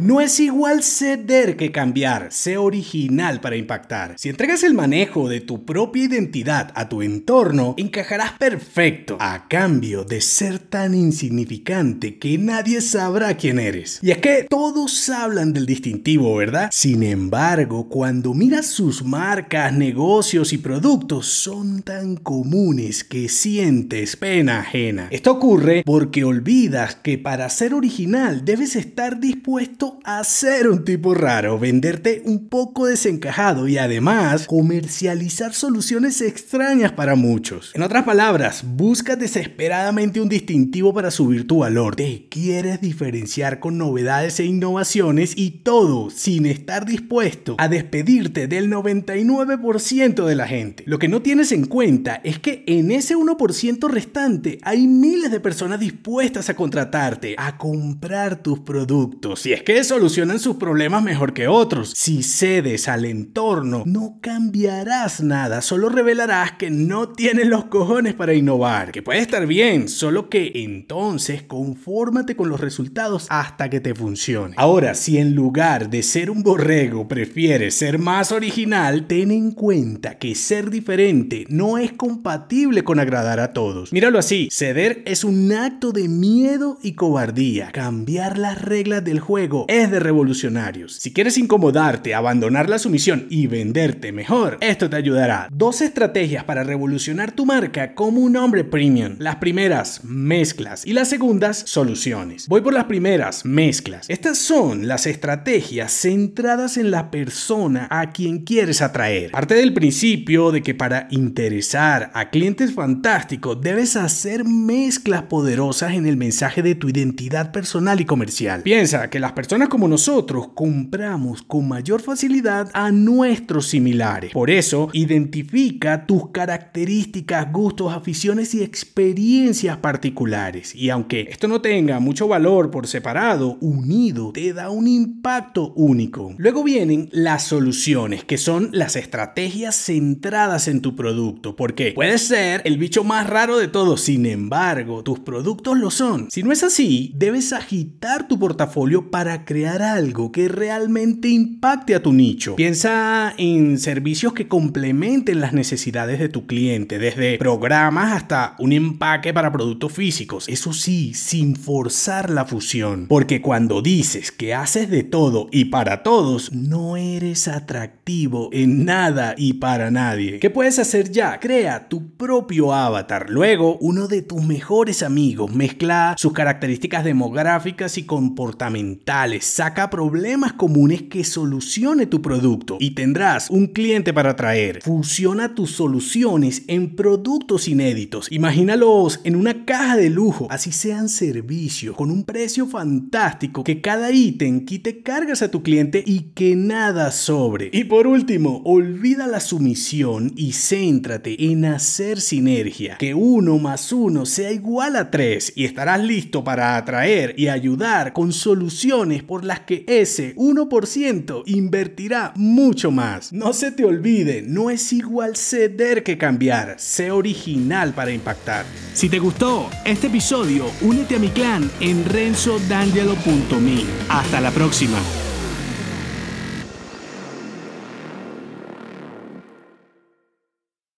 No es igual ceder que cambiar, sé original para impactar. Si entregas el manejo de tu propia identidad a tu entorno, encajarás perfecto a cambio de ser tan insignificante que nadie sabrá quién eres. Y es que todos hablan del distintivo, ¿verdad? Sin embargo, cuando miras sus marcas, negocios y productos, son tan comunes que sientes pena ajena. Esto ocurre porque olvidas que para ser original debes estar dispuesto a ser un tipo raro, venderte un poco desencajado y además comercializar soluciones extrañas para muchos. En otras palabras, buscas desesperadamente un distintivo para subir tu valor. Te quieres diferenciar con novedades e innovaciones y todo sin estar dispuesto a despedirte del 99% de la gente. Lo que no tienes en cuenta es que en ese 1% restante hay miles de personas dispuestas a contratarte, a comprar tus productos. Y es que solucionan sus problemas mejor que otros. Si cedes al entorno, no cambiarás nada, solo revelarás que no tienes los cojones para innovar, que puede estar bien, solo que entonces confórmate con los resultados hasta que te funcione. Ahora, si en lugar de ser un borrego prefieres ser más original, ten en cuenta que ser diferente no es compatible con agradar a todos. Míralo así, ceder es un acto de miedo y cobardía. Cambiar las reglas del juego es de revolucionarios. Si quieres incomodarte, abandonar la sumisión y venderte mejor, esto te ayudará. Dos estrategias para revolucionar tu marca como un hombre premium. Las primeras, mezclas. Y las segundas, soluciones. Voy por las primeras, mezclas. Estas son las estrategias centradas en la persona a quien quieres atraer. Parte del principio de que para interesar a clientes fantásticos debes hacer mezclas poderosas en el mensaje de tu identidad personal y comercial. Piensa que las personas como nosotros compramos con mayor facilidad a nuestros similares. Por eso, identifica tus características, gustos, aficiones y experiencias particulares. Y aunque esto no tenga mucho valor por separado, unido te da un impacto único. Luego vienen las soluciones, que son las estrategias centradas en tu producto, porque puedes ser el bicho más raro de todos, sin embargo, tus productos lo son. Si no es así, debes agitar tu portafolio para crear algo que realmente impacte a tu nicho. Piensa en servicios que complementen las necesidades de tu cliente, desde programas hasta un empaque para productos físicos. Eso sí, sin forzar la fusión. Porque cuando dices que haces de todo y para todos, no eres atractivo en nada y para nadie. ¿Qué puedes hacer ya? Crea tu propio avatar. Luego, uno de tus mejores amigos mezcla sus características demográficas y comportamentales saca problemas comunes que solucione tu producto y tendrás un cliente para atraer. Fusiona tus soluciones en productos inéditos. Imagínalos en una caja de lujo, así sean servicios, con un precio fantástico, que cada ítem quite cargas a tu cliente y que nada sobre. Y por último, olvida la sumisión y céntrate en hacer sinergia. Que uno más uno sea igual a tres y estarás listo para atraer y ayudar con soluciones por las que ese 1% invertirá mucho más. No se te olvide, no es igual ceder que cambiar, sé original para impactar. Si te gustó este episodio, únete a mi clan en renzodangelo.me. Hasta la próxima.